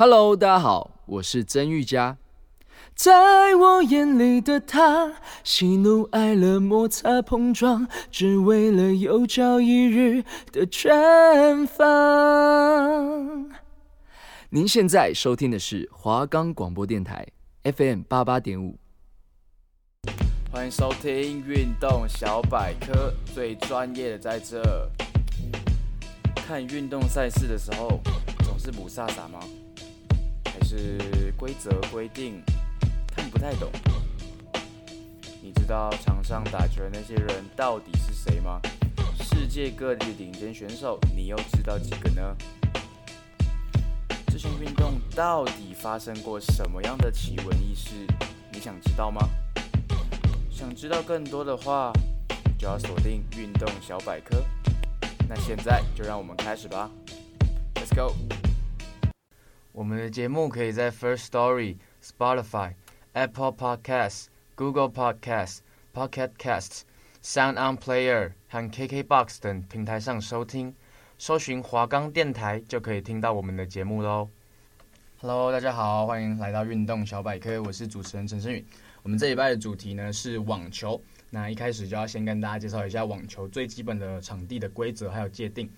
Hello，大家好，我是曾玉佳。在我眼里的他，喜怒哀乐摩擦碰撞，只为了有朝一日的绽放。您现在收听的是华冈广播电台 FM 八八点五。欢迎收听运动小百科，最专业的在这。看运动赛事的时候，总是雾煞煞吗？还是规则规定看不太懂。你知道场上打球的那些人到底是谁吗？世界各地的顶尖选手，你又知道几个呢？这项运动到底发生过什么样的奇闻异事？你想知道吗？想知道更多的话，就要锁定运动小百科。那现在就让我们开始吧，Let's go。我们的节目可以在 First Story、Spotify、Apple Podcasts、Google Podcasts、Pocket Casts、Sound On Player 和 KKBox 等平台上收听，搜寻华冈电台就可以听到我们的节目喽。Hello，大家好，欢迎来到运动小百科，我是主持人陈昇宇。我们这礼拜的主题呢是网球，那一开始就要先跟大家介绍一下网球最基本的场地的规则还有界定。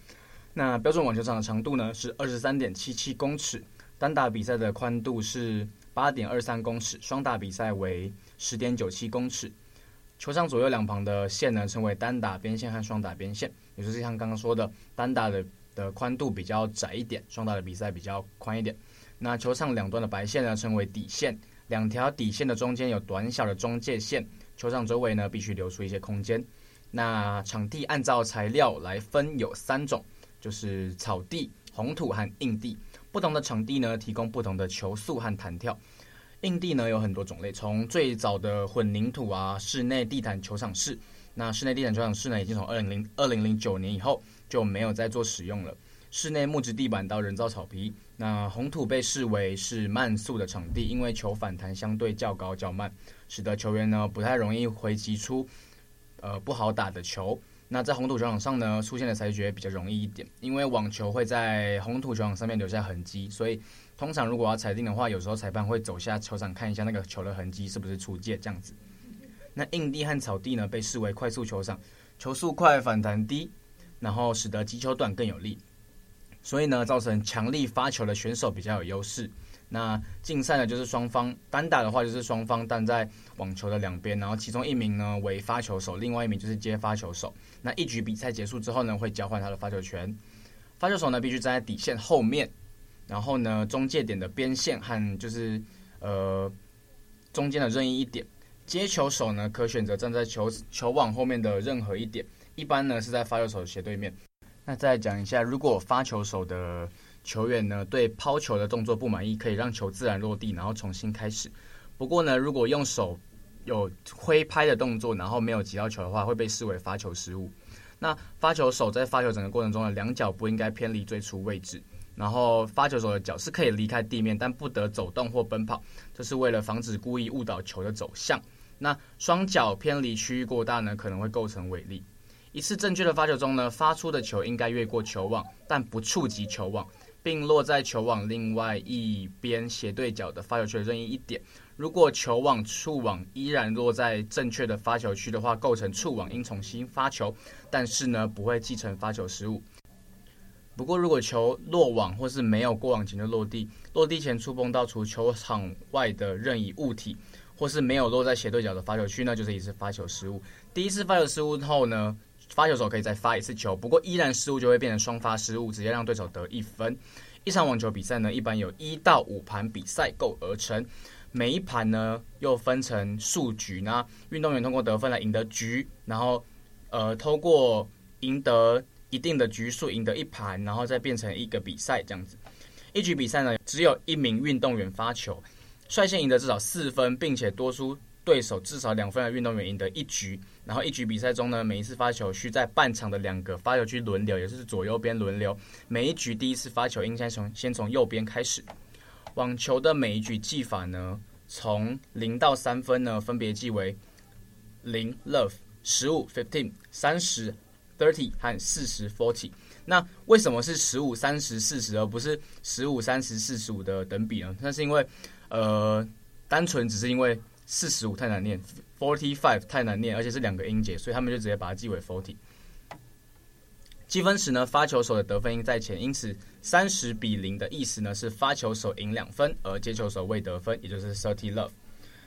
那标准网球场的长度呢是二十三点七七公尺。单打比赛的宽度是八点二三公尺，双打比赛为十点九七公尺。球场左右两旁的线呢，称为单打边线和双打边线，也就是像刚刚说的，单打的的宽度比较窄一点，双打的比赛比较宽一点。那球场两端的白线呢，称为底线，两条底线的中间有短小的中界线，球场周围呢必须留出一些空间。那场地按照材料来分有三种，就是草地、红土和硬地。不同的场地呢，提供不同的球速和弹跳。硬地呢有很多种类，从最早的混凝土啊、室内地毯球场式，那室内地毯球场式呢，已经从二零零二零零九年以后就没有再做使用了。室内木质地板到人造草皮，那红土被视为是慢速的场地，因为球反弹相对较高较慢，使得球员呢不太容易回击出呃不好打的球。那在红土球场上呢，出现的裁决比较容易一点，因为网球会在红土球场上面留下痕迹，所以通常如果要裁定的话，有时候裁判会走下球场看一下那个球的痕迹是不是出界这样子。那硬地和草地呢，被视为快速球场，球速快，反弹低，然后使得击球短更有力，所以呢，造成强力发球的选手比较有优势。那竞赛呢，就是双方单打的话，就是双方站在网球的两边，然后其中一名呢为发球手，另外一名就是接发球手。那一局比赛结束之后呢，会交换他的发球权。发球手呢必须站在底线后面，然后呢中介点的边线和就是呃中间的任意一点。接球手呢可选择站在球球网后面的任何一点，一般呢是在发球手斜对面。那再讲一下，如果发球手的球员呢对抛球的动作不满意，可以让球自然落地，然后重新开始。不过呢，如果用手有挥拍的动作，然后没有击到球的话，会被视为发球失误。那发球手在发球整个过程中呢，两脚不应该偏离最初位置，然后发球手的脚是可以离开地面，但不得走动或奔跑，这是为了防止故意误导球的走向。那双脚偏离区域过大呢，可能会构成违例。一次正确的发球中呢，发出的球应该越过球网，但不触及球网。并落在球网另外一边斜对角的发球区的任意一点。如果球网触网依然落在正确的发球区的话，构成触网应重新发球，但是呢不会记成发球失误。不过如果球落网或是没有过网前就落地，落地前触碰到除球场外的任意物体，或是没有落在斜对角的发球区那，就是一次发球失误。第一次发球失误后呢，发球手可以再发一次球，不过依然失误就会变成双发失误，直接让对手得一分。一场网球比赛呢，一般有一到五盘比赛构而成，每一盘呢又分成数局那，运动员通过得分来赢得局，然后呃通过赢得一定的局数赢得一盘，然后再变成一个比赛这样子。一局比赛呢，只有一名运动员发球，率先赢得至少四分，并且多出。对手至少两分的运动员赢得一局，然后一局比赛中呢，每一次发球需在半场的两个发球区轮流，也就是左右边轮流。每一局第一次发球应该从先从右边开始。网球的每一局计法呢，从零到三分呢，分别记为零 love、十五 fifteen、三十 thirty 和四十 forty。那为什么是十五、三十、四十，而不是十五、三十、四十五的等比呢？那是因为，呃，单纯只是因为四十五太难念，forty five 太难念，而且是两个音节，所以他们就直接把它记为 forty。计分时呢，发球手的得分应在前，因此三十比零的意思呢是发球手赢两分，而接球手未得分，也就是 thirty love。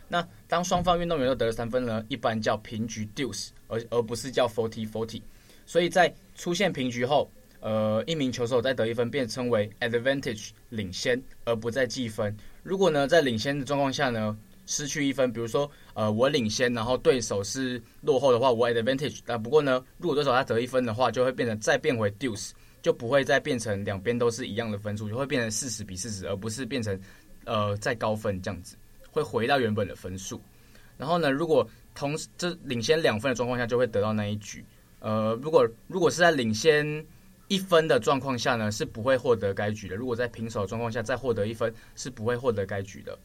那当双方运动员都得了三分呢，一般叫平局 deuce，而而不是叫 forty forty。所以在出现平局后，呃，一名球手再得一分，便称为 advantage 领先，而不再计分。如果呢在领先的状况下呢，失去一分，比如说，呃，我领先，然后对手是落后的话，我 advantage。但不过呢，如果对手他得一分的话，就会变成再变回 deuce，就不会再变成两边都是一样的分数，就会变成四十比四十，而不是变成呃再高分这样子，会回到原本的分数。然后呢，如果同时这领先两分的状况下，就会得到那一局。呃，如果如果是在领先一分的状况下呢，是不会获得该局的。如果在平手状况下再获得一分，是不会获得该局的。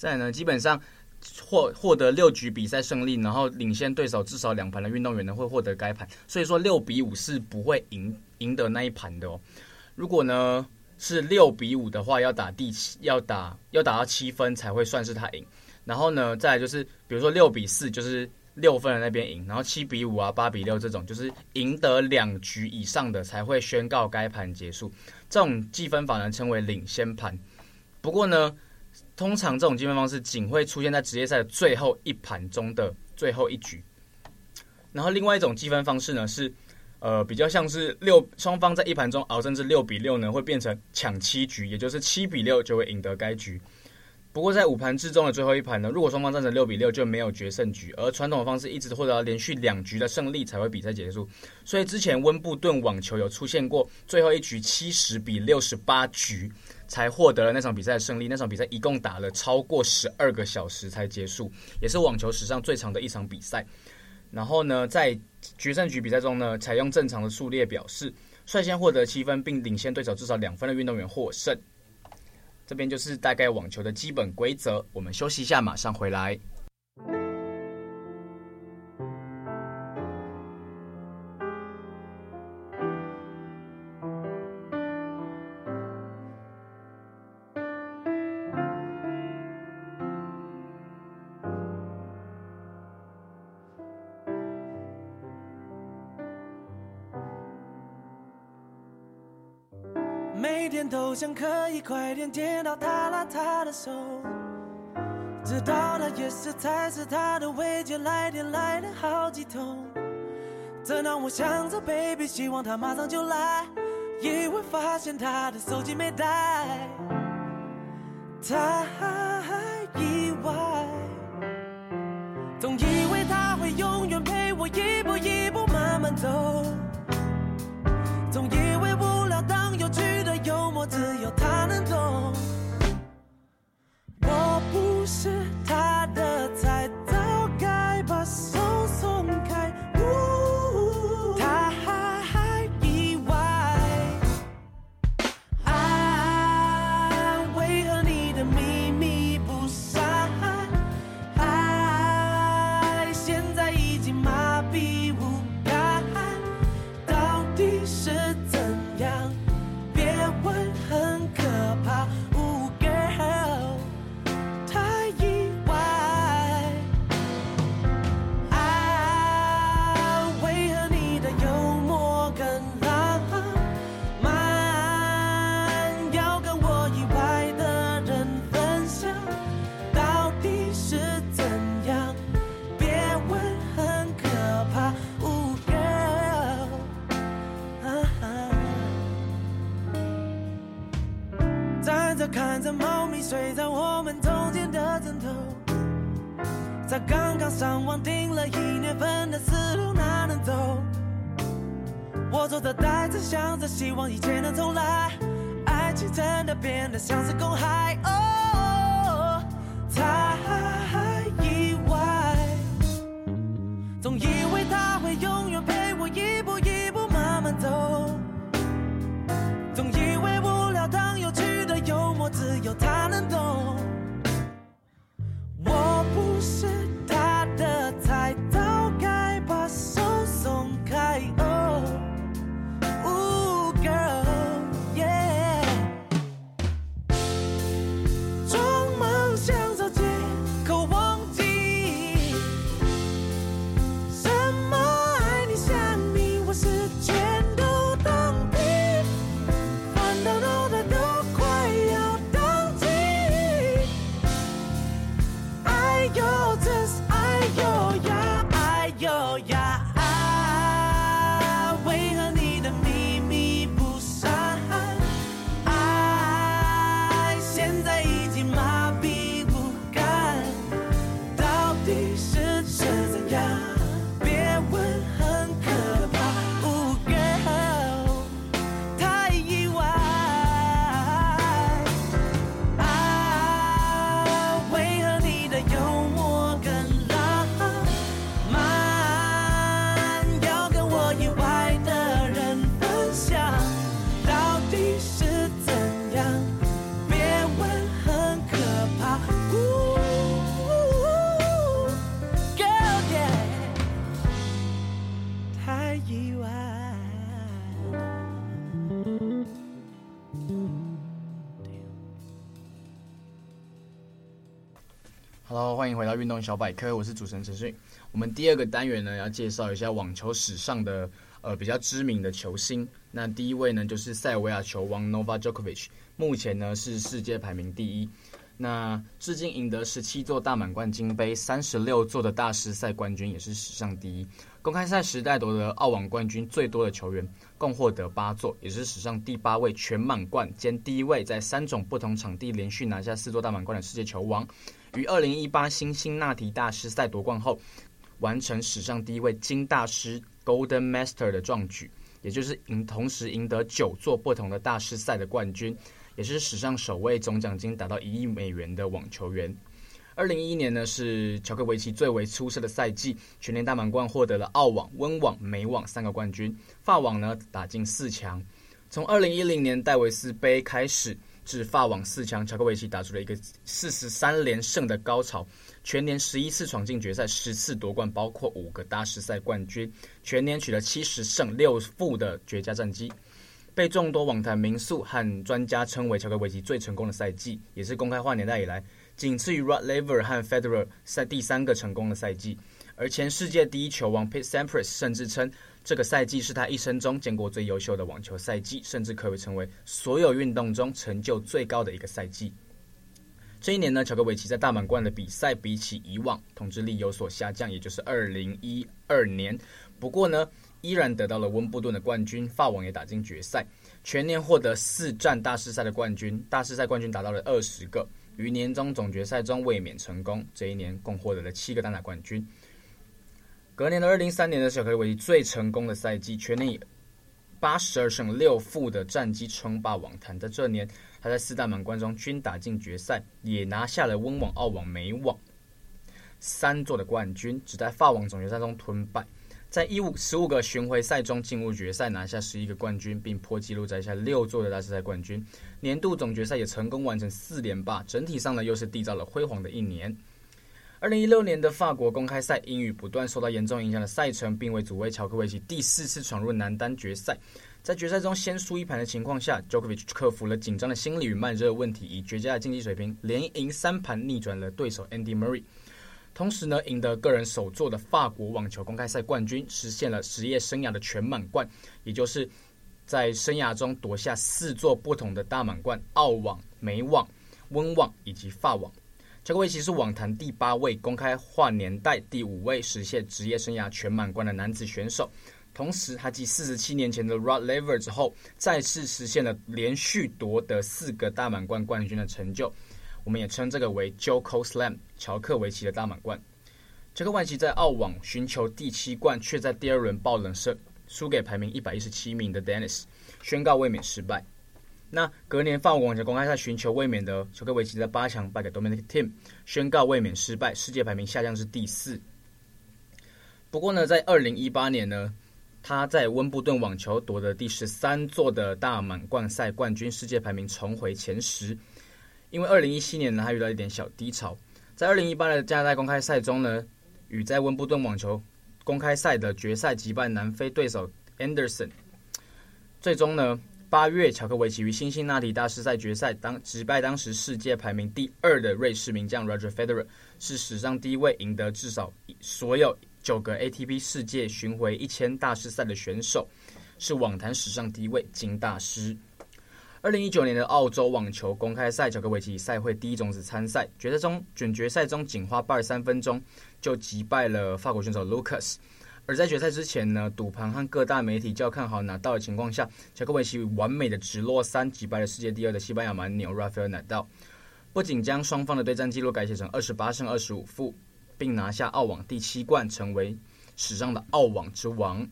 再呢，基本上获获得六局比赛胜利，然后领先对手至少两盘的运动员呢，会获得该盘。所以说六比五是不会赢赢得那一盘的哦。如果呢是六比五的话，要打第七，要打要打到七分才会算是他赢。然后呢，再就是比如说六比四，就是六分的那边赢。然后七比五啊，八比六这种，就是赢得两局以上的才会宣告该盘结束。这种计分法呢称为领先盘。不过呢。通常这种计分方式仅会出现在职业赛的最后一盘中的最后一局。然后另外一种计分方式呢是，呃，比较像是六双方在一盘中熬，甚至六比六呢会变成抢七局，也就是七比六就会赢得该局。不过在五盘之中的最后一盘呢，如果双方战成六比六就没有决胜局，而传统的方式一直获得连续两局的胜利才会比赛结束。所以之前温布顿网球有出现过最后一局七十比六十八局。才获得了那场比赛的胜利。那场比赛一共打了超过十二个小时才结束，也是网球史上最长的一场比赛。然后呢，在决胜局比赛中呢，采用正常的数列表示，率先获得七分并领先对手至少两分的运动员获胜。这边就是大概网球的基本规则。我们休息一下，马上回来。快点见到他拉他的手，知道他也是才是他的未接来电来了好几通，正当我想着 baby，希望他马上就来，意外发现他的手机没带，太意外，总以为他会永看着猫咪睡在我们中间的枕头，在刚刚上网订了一年份的思路哪能走？我坐着呆着想着，希望一切能重来，爱情真的变得像是公害。欢迎回到运动小百科，我是主持人陈迅。我们第二个单元呢，要介绍一下网球史上的呃比较知名的球星。那第一位呢，就是塞尔维亚球王 n o v a Djokovic，目前呢是世界排名第一。那至今赢得十七座大满贯金杯，三十六座的大师赛冠军，也是史上第一。公开赛时代夺得澳网冠军最多的球员，共获得八座，也是史上第八位全满贯兼第一位在三种不同场地连续拿下四座大满贯的世界球王。于二零一八辛辛那提大师赛夺冠后，完成史上第一位金大师 （Golden Master） 的壮举，也就是赢同时赢得九座不同的大师赛的冠军。也是史上首位总奖金达到一亿美元的网球员。二零一一年呢，是乔克维奇最为出色的赛季，全年大满贯获得了澳网、温网、美网三个冠军，法网呢打进四强。从二零一零年戴维斯杯开始至法网四强，乔克维奇打出了一个四十三连胜的高潮，全年十一次闯进决赛，十次夺冠，包括五个大师赛冠军，全年取得七十胜六负的绝佳战绩。被众多网坛名宿和专家称为乔克维奇最成功的赛季，也是公开化年代以来仅次于 Rod Laver 和 Federer 赛第三个成功的赛季。而前世界第一球王 Pete Sampras 甚至称这个赛季是他一生中见过最优秀的网球赛季，甚至可以成为所有运动中成就最高的一个赛季。这一年呢，乔克维奇在大满贯的比赛比起以往统治力有所下降，也就是二零一二年。不过呢，依然得到了温布顿的冠军，法网也打进决赛，全年获得四战大师赛的冠军，大师赛冠军达到了二十个，于年终总决赛中卫冕成功。这一年共获得了七个单打冠军。隔年的二零一三年的小克维奇最成功的赛季，全年以八十二胜六负的战绩称霸网坛。在这年，他在四大满贯中均打进决赛，也拿下了温网、澳网、美网三座的冠军，只在法网总决赛中吞败。在一五十五个巡回赛中进入决赛，拿下十一个冠军，并破纪录摘下六座的大师赛冠军。年度总决赛也成功完成四连霸，整体上呢又是缔造了辉煌的一年。二零一六年的法国公开赛，因雨不断受到严重影响的赛程，并未阻碍乔克维奇第四次闯入男单决赛。在决赛中先输一盘的情况下，Djokovic 克服了紧张的心理与慢热问题，以绝佳的竞技水平连赢三盘，逆转了对手 Andy Murray。同时呢，赢得个人首座的法国网球公开赛冠军，实现了职业生涯的全满贯，也就是在生涯中夺下四座不同的大满贯：澳网、美网、温网以及法网。乔科维奇是网坛第八位、公开化年代第五位实现职业生涯全满贯的男子选手。同时，他继四十七年前的 Rod Laver 之后，再次实现了连续夺得四个大满贯冠军的成就。我们也称这个为 Joko Slam 乔克维奇的大满贯。乔克维奇在澳网寻求第七冠，却在第二轮爆冷胜，输给排名一百一十七名的 Dennis，宣告卫冕失败。那隔年法国网球公开赛寻求卫冕的乔克维奇在八强败给 Dominic Tim，宣告卫冕失败，世界排名下降至第四。不过呢，在二零一八年呢，他在温布顿网球夺得第十三座的大满贯赛冠军，世界排名重回前十。因为二零一七年呢，他遇到一点小低潮，在二零一八的加拿大公开赛中呢，与在温布顿网球公开赛的决赛击败南非对手 Anderson，最终呢，八月乔克维奇于辛辛那提大师赛决赛当击败当时世界排名第二的瑞士名将 Roger Federer，是史上第一位赢得至少所有九个 ATP 世界巡回一千大师赛的选手，是网坛史上第一位金大师。二零一九年的澳洲网球公开赛，乔克维奇赛会第一种子参赛，决赛中准决赛中仅花八十三分钟就击败了法国选手 Lucas。而在决赛之前呢，赌盘和各大媒体较看好纳豆的情况下，乔克维奇完美的直落三击败了世界第二的西班牙蛮牛 Rafael 纳豆不仅将双方的对战记录改写成二十八胜二十五负，并拿下澳网第七冠，成为史上的澳网之王。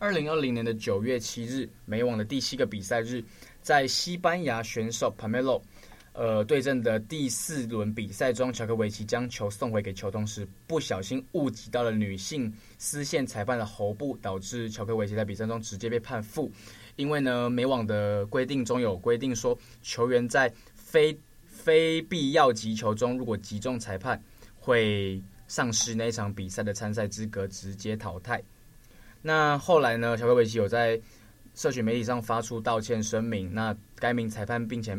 二零二零年的九月七日，美网的第七个比赛日。在西班牙选手 Pamelo 呃对阵的第四轮比赛中，乔克维奇将球送回给球童时，不小心误击到了女性丝线裁判的喉部，导致乔克维奇在比赛中直接被判负。因为呢，美网的规定中有规定说，球员在非非必要击球中，如果击中裁判，会丧失那场比赛的参赛资格，直接淘汰。那后来呢，乔克维奇有在社群媒体上发出道歉声明，那该名裁判并且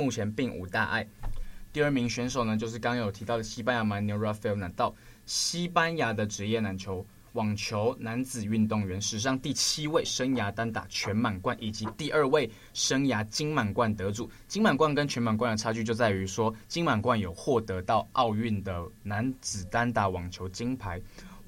目前并无大碍。第二名选手呢，就是刚有提到的西班牙蛮牛 Rafael Nadal，西班牙的职业篮球网球男子运动员，史上第七位生涯单打全满贯，以及第二位生涯金满贯得主。金满贯跟全满贯的差距就在于说，金满贯有获得到奥运的男子单打网球金牌。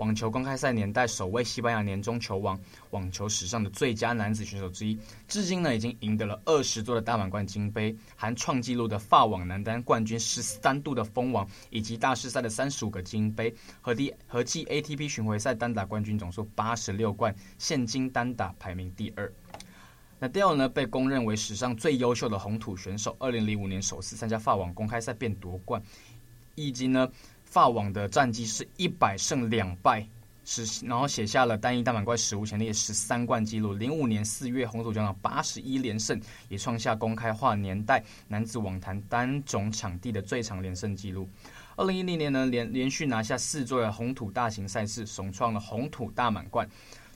网球公开赛年代首位西班牙年终球王，网球史上的最佳男子选手之一，至今呢已经赢得了二十座的大满贯金杯，含创纪录的法网男单冠军十三度的封王，以及大师赛的三十五个金杯，合计合计 ATP 巡回赛单打冠军总数八十六冠，现今单打排名第二。那 Nadal 呢被公认为史上最优秀的红土选手，二零零五年首次参加法网公开赛便夺冠，以及呢。法网的战绩是一百胜两败，是然后写下了单一大满贯史无前例的十三冠纪录。零五年四月，红土将有八十一连胜，也创下公开化年代男子网坛单种场地的最长连胜纪录。二零一零年呢，连连续拿下四座的红土大型赛事，首创了红土大满贯。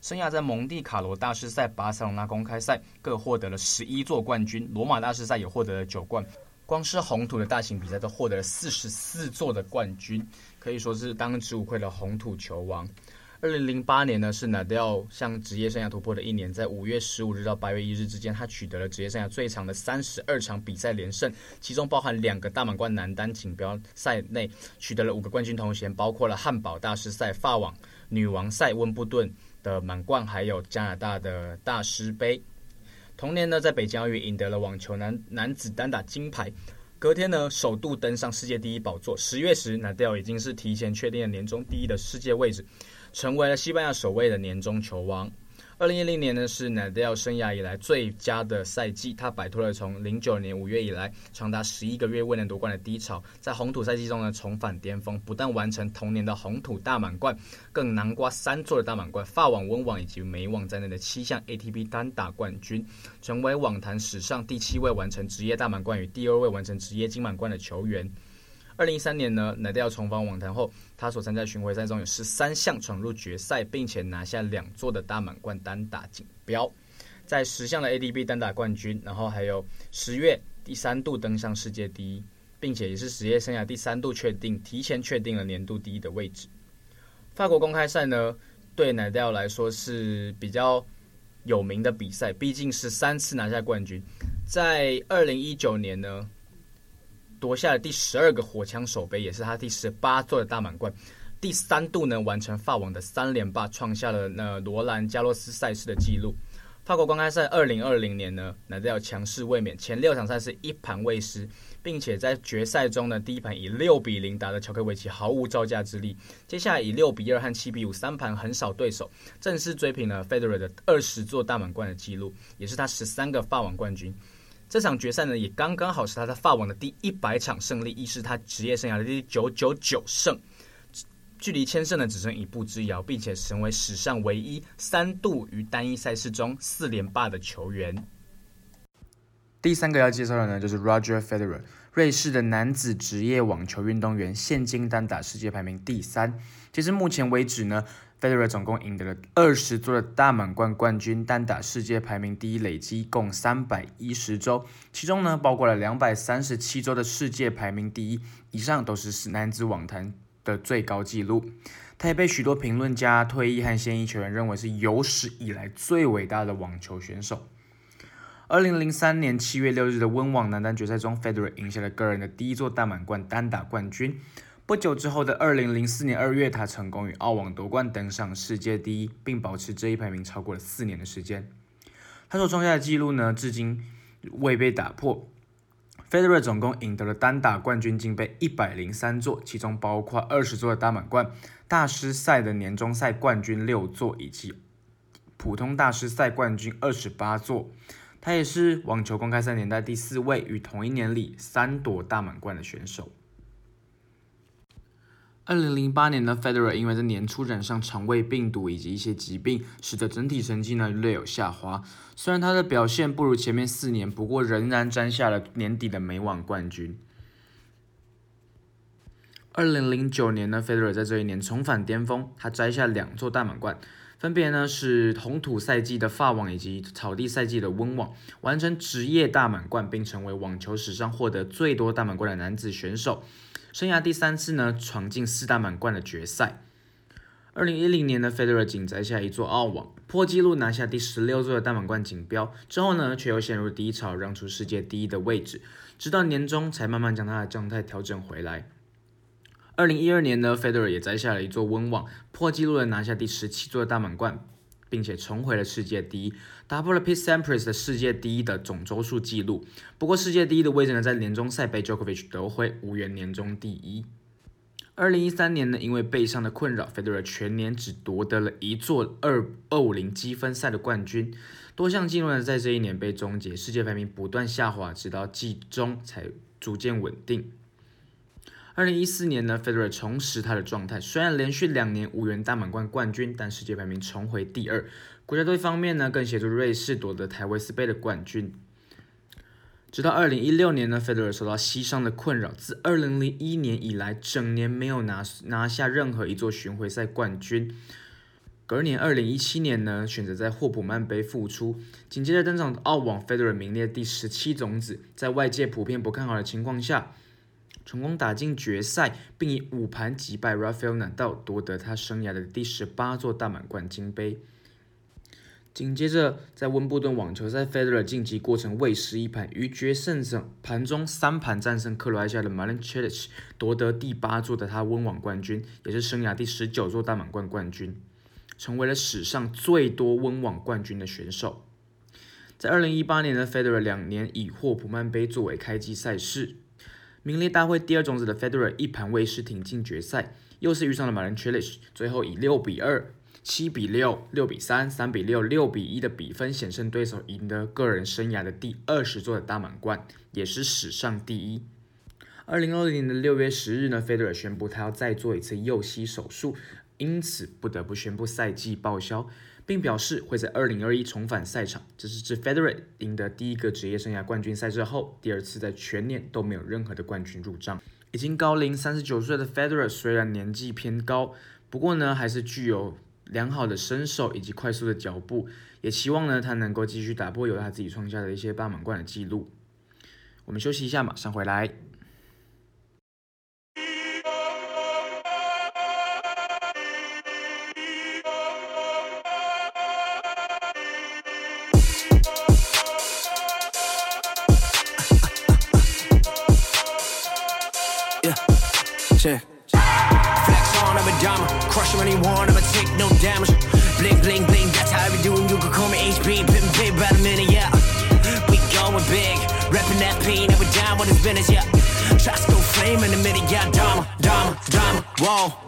生涯在蒙地卡罗大师赛、巴塞罗那公开赛各获得了十一座冠军，罗马大师赛也获得了九冠。光是红土的大型比赛都获得了四十四座的冠军，可以说是当之无愧的红土球王。二零零八年呢，是 Nadal 向职业生涯突破的一年，在五月十五日到八月一日之间，他取得了职业生涯最长的三十二场比赛连胜，其中包含两个大满贯男单锦标赛内取得了五个冠军头衔，包括了汉堡大师赛、法网女王赛、温布顿的满贯，还有加拿大的大师杯。同年呢，在北京奥运赢得了网球男男子单打金牌，隔天呢，首度登上世界第一宝座。十月时纳达尔已经是提前确定了年终第一的世界位置，成为了西班牙首位的年终球王。二零一零年呢，是 Nadal 生涯以来最佳的赛季，他摆脱了从零九年五月以来长达十一个月未能夺冠的低潮，在红土赛季中呢重返巅峰，不但完成同年的红土大满贯，更囊括三座的大满贯，法网、温网以及美网在内的七项 ATP 单打冠军，成为网坛史上第七位完成职业大满贯与第二位完成职业金满贯的球员。二零一三年呢，Nadal 重返网坛后，他所参加巡回赛中有十三项闯入决赛，并且拿下两座的大满贯单打锦标，在十项的 ATP 单打冠军，然后还有十月第三度登上世界第一，并且也是职业生涯第三度确定提前确定了年度第一的位置。法国公开赛呢，对 Nadal 来说是比较有名的比赛，毕竟是三次拿下冠军，在二零一九年呢。夺下了第十二个火枪手杯，也是他第十八座的大满贯，第三度呢完成法网的三连霸，创下了那罗兰加洛斯赛事的纪录。法国公开赛二零二零年呢，纳达尔强势卫冕，前六场赛事一盘未失，并且在决赛中呢，第一盘以六比零打得乔科维奇毫无招架之力，接下来以六比二和七比五三盘横扫对手，正式追平了费德勒的二十座大满贯的纪录，也是他十三个法网冠军。这场决赛呢，也刚刚好是他在法网的第一百场胜利，亦是他职业生涯的第九九九胜，距离千胜呢只剩一步之遥，并且成为史上唯一三度于单一赛事中四连霸的球员。第三个要介绍的呢，就是 Roger Federer，瑞士的男子职业网球运动员，现今单打世界排名第三。其实目前为止呢。Federer 总共赢得了二十座的大满贯冠军，单打世界排名第一，累积共三百一十周，其中呢包括了两百三十七周的世界排名第一，以上都是男子网坛的最高纪录。他也被许多评论家、退役和现役球员认为是有史以来最伟大的网球选手。二零零三年七月六日的温网男单决赛中，Federer 赢下了个人的第一座大满贯单打冠军。不久之后的二零零四年二月，他成功与澳网夺冠，登上世界第一，并保持这一排名超过了四年的时间。他所创下的纪录呢，至今未被打破。Federer 总共赢得了单打冠军金杯一百零三座，其中包括二十座的大满贯、大师赛的年终赛冠军六座，以及普通大师赛冠军二十八座。他也是网球公开赛年代第四位与同一年里三夺大满贯的选手。二零零八年呢，Federer 因为在年初染上肠胃病毒以及一些疾病，使得整体成绩呢略有下滑。虽然他的表现不如前面四年，不过仍然摘下了年底的美网冠军。二零零九年呢，Federer 在这一年重返巅峰，他摘下两座大满贯，分别呢是红土赛季的法网以及草地赛季的温网，完成职业大满贯，并成为网球史上获得最多大满贯的男子选手，生涯第三次呢闯进四大满贯的决赛。二零一零年的 Federer 仅摘下一座澳网，破纪录拿下第十六座的大满贯锦标，之后呢却又陷入低潮，让出世界第一的位置，直到年终才慢慢将他的状态调整回来。二零一二年呢，Federer 也摘下了一座温网，破纪录的拿下第十七座的大满贯，并且重回了世界第一，打破了 Pete Sampras 的世界第一的总周数纪录。不过，世界第一的位置呢，在年终赛被 Djokovic 夺回，无缘年终第一。二零一三年呢，因为背伤的困扰，Federer 全年只夺得了一座二二五零积分赛的冠军，多项纪录呢，在这一年被终结，世界排名不断下滑，直到季中才逐渐稳定。二零一四年呢，Federer 重拾他的状态，虽然连续两年无缘大满贯冠军，但世界排名重回第二。国家队方面呢，更协助瑞士夺得台维斯杯的冠军。直到二零一六年呢，Federer 受到膝伤的困扰，自二零零一年以来，整年没有拿拿下任何一座巡回赛冠军。隔年二零一七年呢，选择在霍普曼杯复出，紧接着登场澳网，Federer 名列第十七种子，在外界普遍不看好的情况下。成功打进决赛，并以五盘击败 Rafael Nadal，夺得他生涯的第十八座大满贯金杯。紧接着，在温布顿网球赛，Federer 晋级过程未失一盘，于决胜场盘中三盘战胜克罗埃西亚的 Marin Cilic，夺得第八座的他温网冠军，也是生涯第十九座大满贯冠军，成为了史上最多温网冠军的选手。在二零一八年的 Federer 两年以霍普曼杯作为开季赛事。名列大会第二种子的 Federer 一盘未失挺进决赛，又是遇上了 Marin Cilic，最后以六比二、七比六、六比三、三比六、六比一的比分险胜对手，赢得个人生涯的第二十座的大满贯，也是史上第一。二零二零年的六月十日呢，Federer 宣布他要再做一次右膝手术，因此不得不宣布赛季报销。并表示会在二零二一重返赛场，这是自 Federer 赢得第一个职业生涯冠军赛之后，第二次在全年都没有任何的冠军入账。已经高龄三十九岁的 Federer 虽然年纪偏高，不过呢还是具有良好的身手以及快速的脚步，也希望呢他能够继续打破由他自己创下的一些大满贯的记录。我们休息一下，马上回来。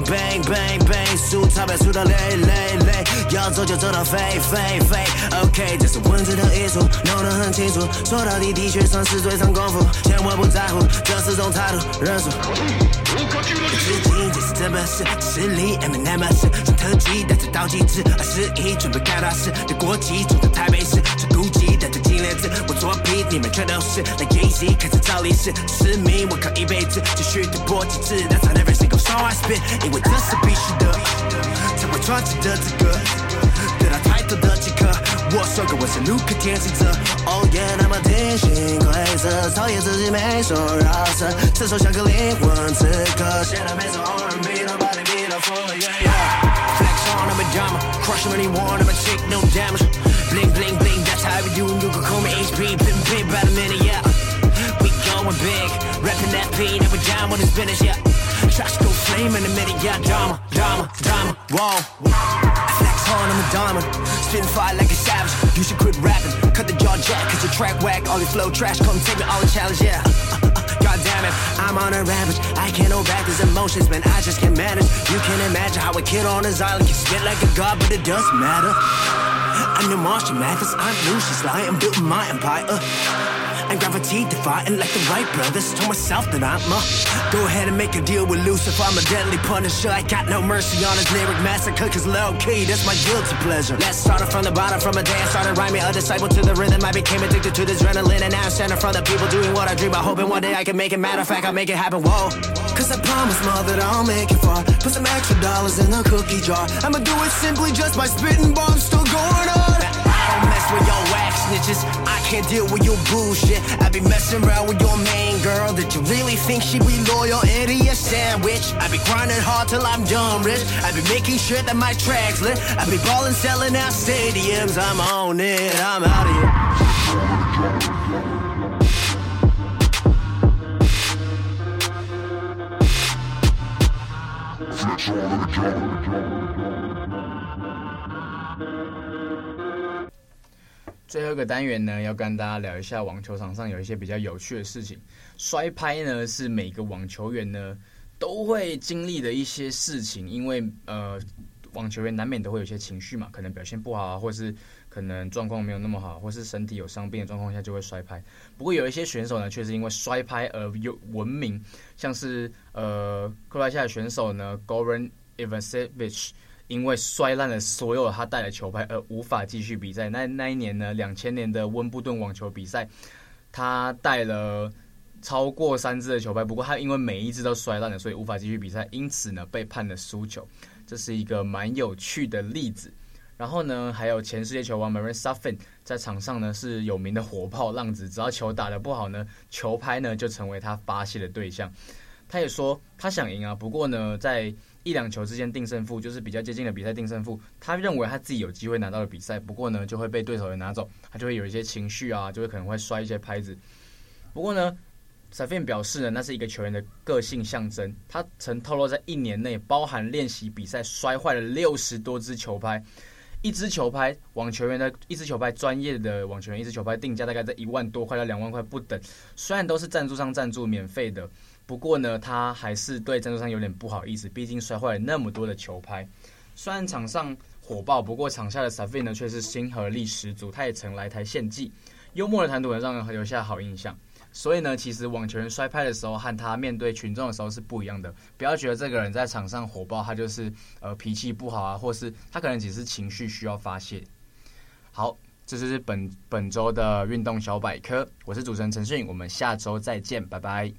背背背，数钞票数到累累累，要走就走到飞飞飞，OK，这是文字的艺术，弄得很清楚。说到底的确算是最长功夫，千万不在乎，这是种态度，认输。吃惊，这是真本事，实力 M N M S，是特技，但是倒计时，二十一准备开大事，的国旗冲着台北市，是孤寂，带着金链子，我作弊，你们全都是来 Jay-Z 开始造历史，使命我靠一辈子，继续突破极致，That's on every single song I spit，因为这是必须的，才会赚钱的资格。得到太多的即刻，我说过我是路克天行者。Oh yeah，那么定型规则，讨厌自己没说饶舌，成熟像个灵魂刺客。写的每首 R&B 都把你逼到疯了。Yeah yeah。Flex on I'm a drama, crush when you want I'm a take no damage. Bling bling bling, that's how we do. You can call me HP, been big by the minute. Yeah, we going big, rapping that beat, and we down when it's finished. Yeah, tracks go flame in a minute. Yeah, drama, drama, drama. Whoa. I'm a diamond. Spin fire like a savage. You should quit rapping. Cut the jaw jack, cause your track whack. All your flow trash. Come take me all the challenge, yeah. God damn it, I'm on a rampage. I can't hold back these emotions, man. I just can't manage. You can't imagine how a kid on his island can spit like a god, but it doesn't matter. I'm the Martian Mathers. I'm Lucius Lyon. I'm building my empire. and gravity defying like the Wright brothers. Told myself that I'm a go ahead and make a deal with Lucifer. I'm a deadly punisher. I got no mercy on his lyric massacre, cause low key, that's my guilty pleasure. Let's start it from the bottom, from a day I started rhyming, a disciple to the rhythm. I became addicted to the adrenaline, and now I'm standing front of people doing what I dream about. Hoping one day I can make it. Matter of fact, I'll make it happen. Whoa. Cause I promise, mother, that I'll make it far. Put some extra dollars in the cookie jar. I'ma do it simply just by spitting bombs still going on. With your wax snitches. I can't deal with your bullshit. I be messing around with your main girl that you really think she be loyal your sandwich. I be grinding hard till I'm done rich. I be making sure that my tracks lit. I be balling, selling out stadiums. I'm on it. I'm out of here. 最后一个单元呢，要跟大家聊一下网球场上有一些比较有趣的事情。摔拍呢，是每个网球员呢都会经历的一些事情，因为呃，网球员难免都会有一些情绪嘛，可能表现不好啊，或是可能状况没有那么好，或是身体有伤病的状况下就会摔拍。不过有一些选手呢，却是因为摔拍而有闻名，像是呃，克罗地亚选手呢，Goran Ivanisevic。因为摔烂了所有他带的球拍而无法继续比赛。那那一年呢，两千年的温布顿网球比赛，他带了超过三支的球拍，不过他因为每一支都摔烂了，所以无法继续比赛，因此呢被判了输球。这是一个蛮有趣的例子。然后呢，还有前世界球王 Marin Safin 在场上呢是有名的火炮浪子，只要球打得不好呢，球拍呢就成为他发泄的对象。他也说他想赢啊，不过呢在一两球之间定胜负，就是比较接近的比赛定胜负。他认为他自己有机会拿到了比赛，不过呢，就会被对手人拿走，他就会有一些情绪啊，就会可能会摔一些拍子。不过呢，Safin 表示呢，那是一个球员的个性象征。他曾透露，在一年内，包含练习比赛，摔坏了六十多支球拍。一支球拍，网球员的一支球拍，专业的网球员一支球拍定价大概在一万多块到两万块不等。虽然都是赞助商赞助，免费的。不过呢，他还是对赞助商有点不好意思，毕竟摔坏了那么多的球拍。虽然场上火爆，不过场下的 Safin 呢却是亲和力十足。他也曾来台献技，幽默的谈吐让人留下好印象。所以呢，其实网球人摔拍的时候和他面对群众的时候是不一样的。不要觉得这个人在场上火爆，他就是呃脾气不好啊，或是他可能只是情绪需要发泄。好，这就是本本周的运动小百科。我是主持人陈迅，我们下周再见，拜拜。